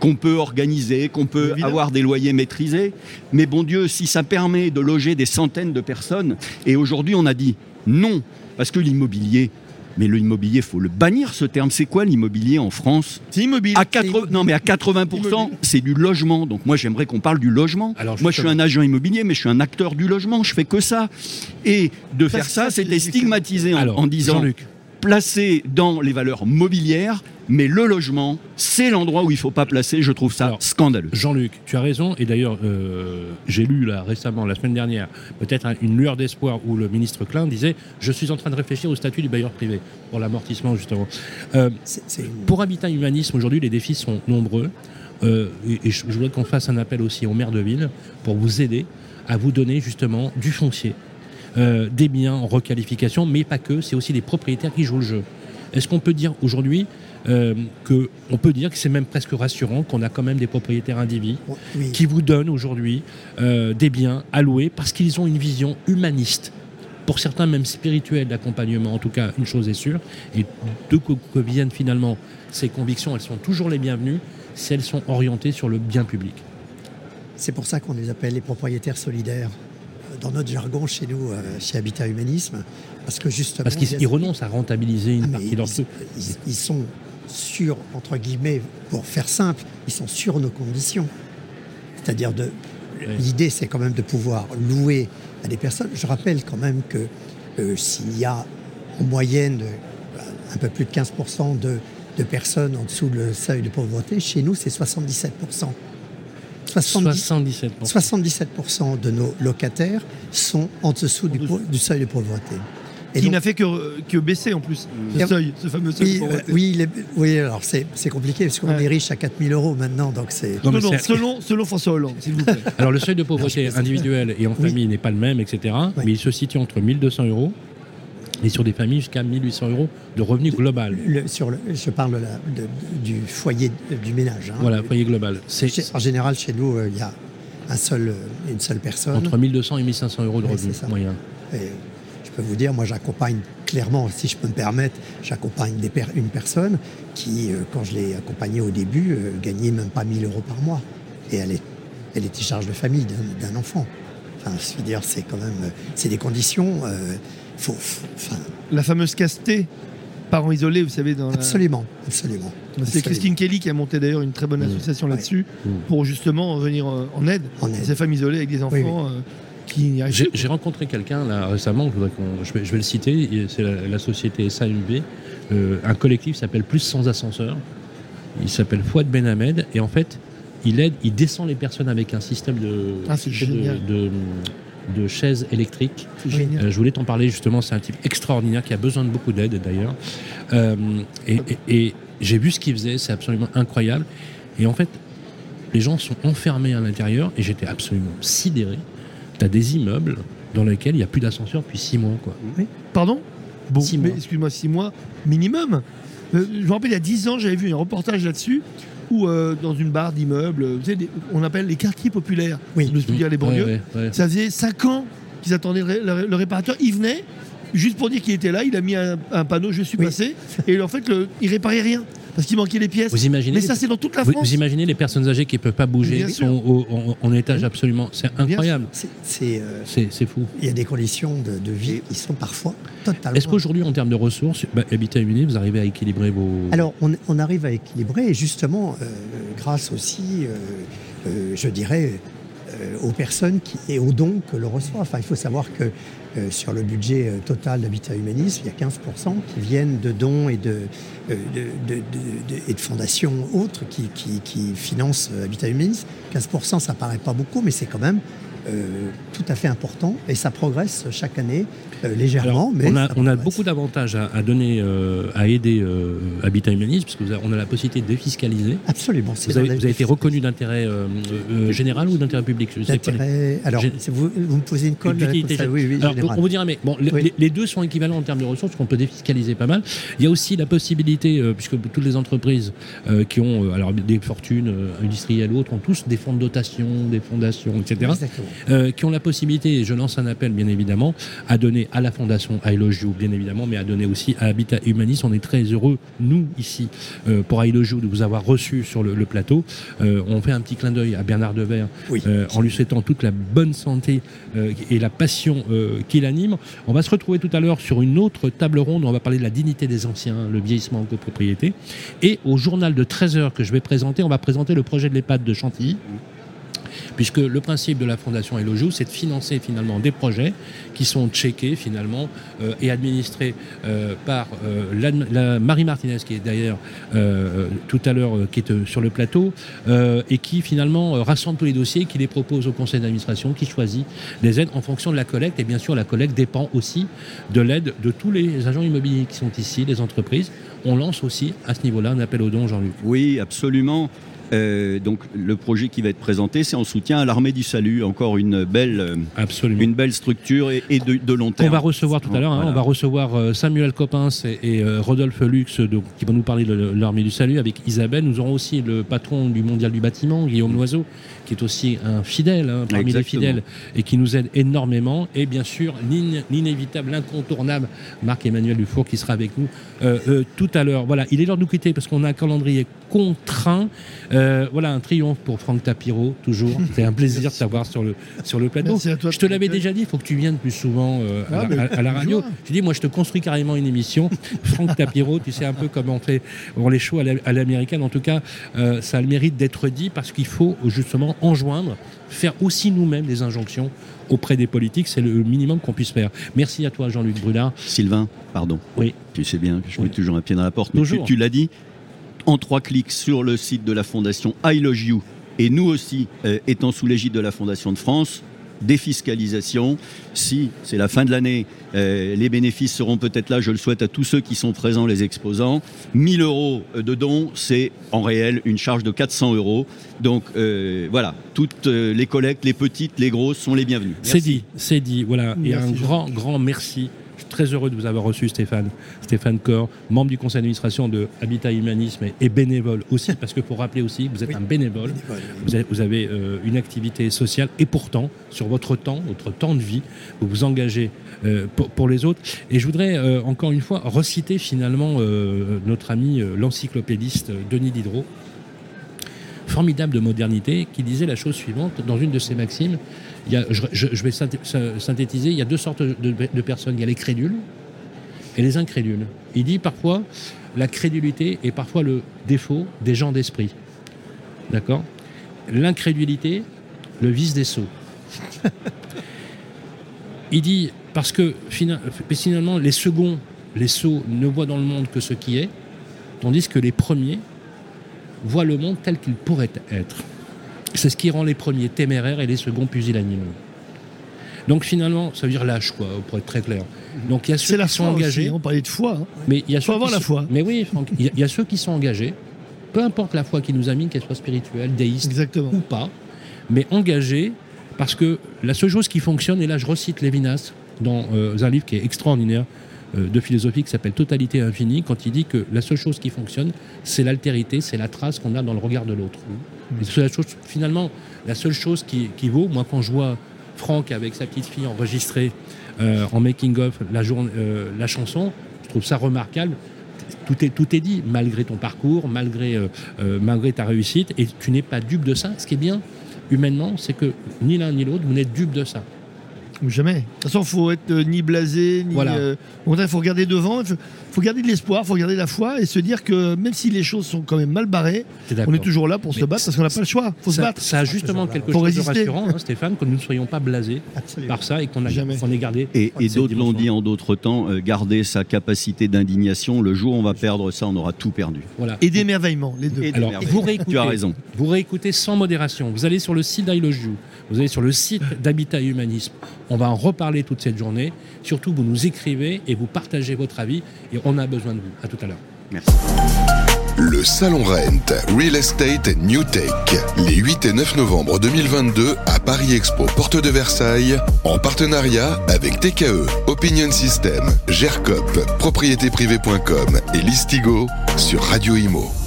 qu'on peut organiser, qu'on peut Évidemment. avoir des loyers maîtrisés. Mais bon Dieu, si ça permet de loger des centaines de personnes, et aujourd'hui on a dit non, parce que l'immobilier, mais l'immobilier, faut le bannir ce terme. C'est quoi l'immobilier en France C'est immobile. à 80, non mais à 80%, Immobile. c'est du logement. Donc moi j'aimerais qu'on parle du logement. Alors, moi je suis un agent immobilier, mais je suis un acteur du logement. Je fais que ça. Et de faire ça, c'était stigmatisé en, en disant placer dans les valeurs mobilières, mais le logement, c'est l'endroit où il faut pas placer. Je trouve ça Alors, scandaleux. Jean-Luc, tu as raison. Et d'ailleurs, euh, j'ai lu là récemment, la semaine dernière, peut-être un- une lueur d'espoir où le ministre Klein disait Je suis en train de réfléchir au statut du bailleur privé pour l'amortissement, justement. Euh, C'est- c'est une- pour Habitat Humanisme, aujourd'hui, les défis sont nombreux. Euh, et, et je, je voudrais qu'on fasse un appel aussi aux maires de ville pour vous aider à vous donner justement du foncier, euh, des biens en requalification, mais pas que, c'est aussi les propriétaires qui jouent le jeu. Est-ce qu'on peut dire aujourd'hui euh, que on peut dire que c'est même presque rassurant qu'on a quand même des propriétaires individus oui. qui vous donnent aujourd'hui euh, des biens alloués parce qu'ils ont une vision humaniste. Pour certains, même spirituelle d'accompagnement, en tout cas, une chose est sûre. Et de que, que viennent finalement ces convictions, elles sont toujours les bienvenues si elles sont orientées sur le bien public. C'est pour ça qu'on les appelle les propriétaires solidaires. Dans notre jargon, chez nous, euh, chez Habitat Humanisme, parce que justement. Parce qu'ils renoncent à rentabiliser une Ah, partie d'entre eux. ils- ils sont sur, entre guillemets, pour faire simple, ils sont sur nos conditions. C'est-à-dire de. L'idée, c'est quand même de pouvoir louer à des personnes. Je rappelle quand même que euh, s'il y a en moyenne euh, un peu plus de 15% de, de personnes en dessous le seuil de pauvreté, chez nous, c'est 77%. 70 77%. 77% de nos locataires sont en dessous du, du seuil de pauvreté. Et Qui n'a fait que, que baisser en plus, ce Et- seuil, ce fameux seuil. Oui, de euh, pauvreté. oui, les- oui, alors c'est c'est compliqué parce qu'on Ouais. est riche à 4000 euros maintenant, donc c'est. Non, mais Selon, François Hollande, s'il vous plaît. Alors le seuil de pauvreté Non, individuelle et en Oui. famille n'est pas le même, etc. Oui. Mais il se situe entre 1200 euros et sur des familles jusqu'à 1800 euros de revenu global. Le- sur le, je parle de la- de- du foyer du ménage. hein. Voilà, foyer global. En général, chez nous, euh, il y a un seul, euh, une seule personne. entre 1200 et 1500 euros de Oui, revenu c'est ça. moyen. Et peux vous dire, moi j'accompagne clairement, si je peux me permettre, j'accompagne des per- une personne qui, euh, quand je l'ai accompagnée au début, euh, gagnait même pas 1000 euros par mois. Et elle, est, elle était charge de famille d'un enfant. Enfin, je veux dire, c'est quand même, euh, c'est des conditions. euh, faut, faut- enfin, La fameuse casse-T, parents isolés, vous savez, dans la- absolument, absolument. C'est Absolument. Christine Kelly qui a monté d'ailleurs une très bonne association là-dessus Mmh. pour justement venir euh, en aide En à aide. ces femmes isolées avec des enfants Oui, oui. Qui J'ai rencontré quelqu'un là récemment, je, vais, je vais le citer, c'est la, la société SAMB, euh, un collectif s'appelle Plus sans ascenseur. Il s'appelle Fouad Benhamed et en fait, il aide, il descend les personnes avec un système de, Ah, c'est de, génial. de- de chaises électriques. Euh, je voulais t'en parler justement, c'est un type extraordinaire qui a besoin de beaucoup d'aide d'ailleurs. Euh, et et- et j'ai vu ce qu'il faisait, c'est absolument incroyable. Et en fait, les gens sont enfermés à l'intérieur et j'étais absolument sidéré. Tu as des immeubles dans lesquels il n'y a plus d'ascenseur depuis six mois. Quoi. Pardon? Bon, Six mais mois. excuse-moi, six mois minimum. Euh, je me rappelle, il y a dix ans, j'avais vu un reportage là-dessus où, euh, dans une barre d'immeubles, on appelle les quartiers populaires, Oui. se dire les banlieues. Ouais, ouais, ouais. Ça faisait cinq ans qu'ils attendaient le, ré- le- le réparateur. Il venait, juste pour dire qu'il était là, il a mis un, un panneau Je suis Oui. passé, et en fait, le, il réparait rien, parce qu'il manquait les pièces. Vous imaginez Mais ça, c'est dans toute la France. vous imaginez les personnes âgées qui ne peuvent pas bouger, qui sont au- en, en étage absolument. C'est incroyable. C'est- euh, C'est fou. il y a des conditions de, de vie qui sont parfois totalement. Est-ce qu'aujourd'hui, en termes de ressources, bah, Habitat Uni, vous arrivez à équilibrer vos. Alors, on, on arrive à équilibrer, et justement, euh, grâce aussi, euh, je dirais, aux personnes et aux dons que l'on reçoit. Enfin, il faut savoir que euh, sur le budget euh, total d'Habitat Humanisme, il y a 15% qui viennent de dons et de, euh, fondations autres qui, financent euh, Habitat Humanisme. 15%, ça paraît pas beaucoup, mais c'est quand même euh, tout à fait important et ça progresse chaque année euh, légèrement. Alors, mais on, a, on beaucoup d'avantages à, à donner, euh, à aider euh, Habitat Humanisme, parce qu'on a, la possibilité de défiscaliser. Absolument. Vous avez, vous avez été reconnu d'intérêt général ou d'intérêt public Je sais pas. D'intérêt. Alors, vous, vous me posez une colle ça, oui, oui, Alors, on vous dirait, mais bon, Oui. les, les deux sont équivalents en termes de ressources, qu'on peut défiscaliser pas mal. Il y a aussi la possibilité, puisque toutes les entreprises qui ont alors des fortunes industrielles ou autres ont tous des fonds de dotation, des fondations, etc. Qui ont la possibilité, et je lance un appel bien évidemment, à donner à la fondation I Love You, bien évidemment, mais à donner aussi à Habitat Humanis. On est très heureux, nous, ici, euh, pour I Love You, de vous avoir reçu sur le, le plateau. Euh, on fait un petit clin d'œil à Bernard Devers Oui. euh, en lui souhaitant toute la bonne santé et la passion qui l'anime. On va se retrouver tout à l'heure sur une autre table ronde. où On va parler de la dignité des anciens, le vieillissement en copropriété. Et au journal de 13h que je vais présenter, on va présenter le projet de l'EHPAD de Chantilly puisque le principe de la Fondation Elojou, c'est de financer finalement des projets qui sont checkés finalement euh, et administrés euh, par euh, Marie Martinez, qui est d'ailleurs tout à l'heure qui est sur le plateau, et qui finalement rassemble tous les dossiers, qui les propose au conseil d'administration, qui choisit les aides en fonction de la collecte. Et bien sûr, la collecte dépend aussi de l'aide de tous les agents immobiliers qui sont ici, les entreprises. On lance aussi à ce niveau-là un appel aux dons, Jean-Luc. Oui, absolument. Euh, donc le projet qui va être présenté, c'est en soutien à l'armée du salut, encore une belle, euh, Absolument. une belle structure et, et de, de long On terme. va recevoir tout à l'heure, hein, on va recevoir euh, Samuel Coppens et, et, euh, Rodolphe Lux donc, qui vont nous parler de l'armée du salut avec Isabelle. Nous aurons aussi le patron du mondial du bâtiment, Guillaume Loiseau, qui est aussi un fidèle hein, parmi les fidèles et qui nous aide énormément. Et bien sûr, l'in- l'inévitable, l'incontournable Marc-Emmanuel Dufour qui sera avec nous euh, euh, tout à l'heure. Voilà, il est l'heure de nous quitter parce qu'on a un calendrier contraint. Euh, voilà, un triomphe pour Franck Tapiro, toujours. C'est un plaisir de t'avoir sur le, sur le plateau. Merci à toi. Je te l'avais déjà dit, il faut que tu viennes plus souvent à, Ah, la, à- à la radio. Je dis, moi, je te construis carrément une émission. Franck Tapiro, tu sais un peu comment on fait on les shows à la- à l'américaine. En tout cas, ça a le mérite d'être dit parce qu'il faut justement enjoindre, faire aussi nous-mêmes des injonctions auprès des politiques. C'est le minimum qu'on puisse faire. Merci à toi, Jean-Luc Brulard. Sylvain, pardon. Oui. Tu sais bien que je mets Oui. toujours un pied dans la porte. Mais tu, Toujours. tu l'as dit, en trois clics sur le site de la Fondation I Love You, et nous aussi, euh, étant sous l'égide de la Fondation de France, défiscalisation. Si c'est la fin de l'année, euh, les bénéfices seront peut-être là, je le souhaite à tous ceux qui sont présents, les exposants. 1000 euros de dons, c'est en réel une charge de 400 euros. Donc euh, voilà, toutes euh, les collectes, les petites, les grosses, sont les bienvenues. C'est dit, c'est dit. Voilà. Et un grand, grand merci. Je suis très heureux de vous avoir reçu, Stéphane. Stéphane Corr, membre du conseil d'administration de Habitat Humanisme et, bénévole aussi, parce que pour rappeler aussi, vous êtes Oui. un bénévole. Vous avez, vous avez, euh, une activité sociale et pourtant, sur votre temps, votre temps de vie, vous vous engagez euh, pour, pour les autres. Et je voudrais euh, encore une fois reciter finalement notre ami l'encyclopédiste Denis Diderot, formidable de modernité, qui disait la chose suivante dans une de ses maximes. Il y a, je, vais synthé- sy- synthétiser, il y a deux sortes de, de personnes. Il y a les crédules et les incrédules. Il dit parfois la crédulité est parfois le défaut des gens d'esprit. D'accord? L'incrédulité, le vice des sots. Il dit parce que fina- finalement les seconds, les sots ne voient dans le monde que ce qui est, tandis que les premiers voient le monde tel qu'il pourrait être. C'est ce qui rend les premiers téméraires et les seconds pusillanimes. Donc finalement, ça veut dire lâche, quoi, pour être très clair. Donc il y a ceux qui sont engagés. aussi, on parlait de foi. hein. Mais il y a Faut ceux avoir qui la sont- foi. Mais oui, il y, a- il y a ceux qui sont engagés, peu importe la foi qui nous anime, qu'elle soit spirituelle, déiste Exactement. ou pas, mais engagés parce que la seule chose qui fonctionne, et là je recite Lévinas dans euh, un livre qui est extraordinaire euh, de philosophie qui s'appelle Totalité infinie, quand il dit que la seule chose qui fonctionne, c'est l'altérité, c'est la trace qu'on a dans le regard de l'autre. Et c'est la chose, finalement, la seule chose qui, qui vaut, moi quand je vois Franck avec sa petite fille enregistrer euh, en making-of la, journée- euh, la chanson, je trouve ça remarquable. Tout est, tout est dit, malgré ton parcours, malgré, euh, euh, malgré ta réussite, et tu n'es pas dupe de ça. Ce qui est bien, humainement, c'est que ni l'un ni l'autre, vous n'êtes dupe de ça. Jamais. De toute façon, il faut être ni blasé, ni. Voilà. il faut regarder devant, faut, faut garder de l'espoir, il faut garder la foi et se dire que même si les choses sont quand même mal barrées, on est toujours là pour se battre parce qu'on n'a pas le choix. Il faut se battre. ça a justement quelque Faut chose résister. de rassurant, hein, Stéphane, que nous ne soyons pas blasés Absolument. par ça et qu'on qu'on ait gardé. Et, et d'autres l'ont dit en d'autres temps, euh, garder sa capacité d'indignation. Le jour où on va perdre ça, on aura tout perdu. Voilà. Et d'émerveillement, les deux. Et Alors, vous réécoutez, Tu as raison. Vous réécoutez sans modération. Vous allez sur le site d'I Love You, vous allez sur le site d'Habitat et Humanisme. On va en reparler toute cette journée. Surtout, vous nous écrivez et vous partagez votre avis et on a besoin de vous. À tout à l'heure. Merci. Le Salon Rent, Real Estate and New Tech, les 8 et 9 novembre 2022 à Paris Expo, porte de Versailles, en partenariat avec TKE, Opinion System, GERCOP, propriétéprivée.com et Listigo sur Radio Imo.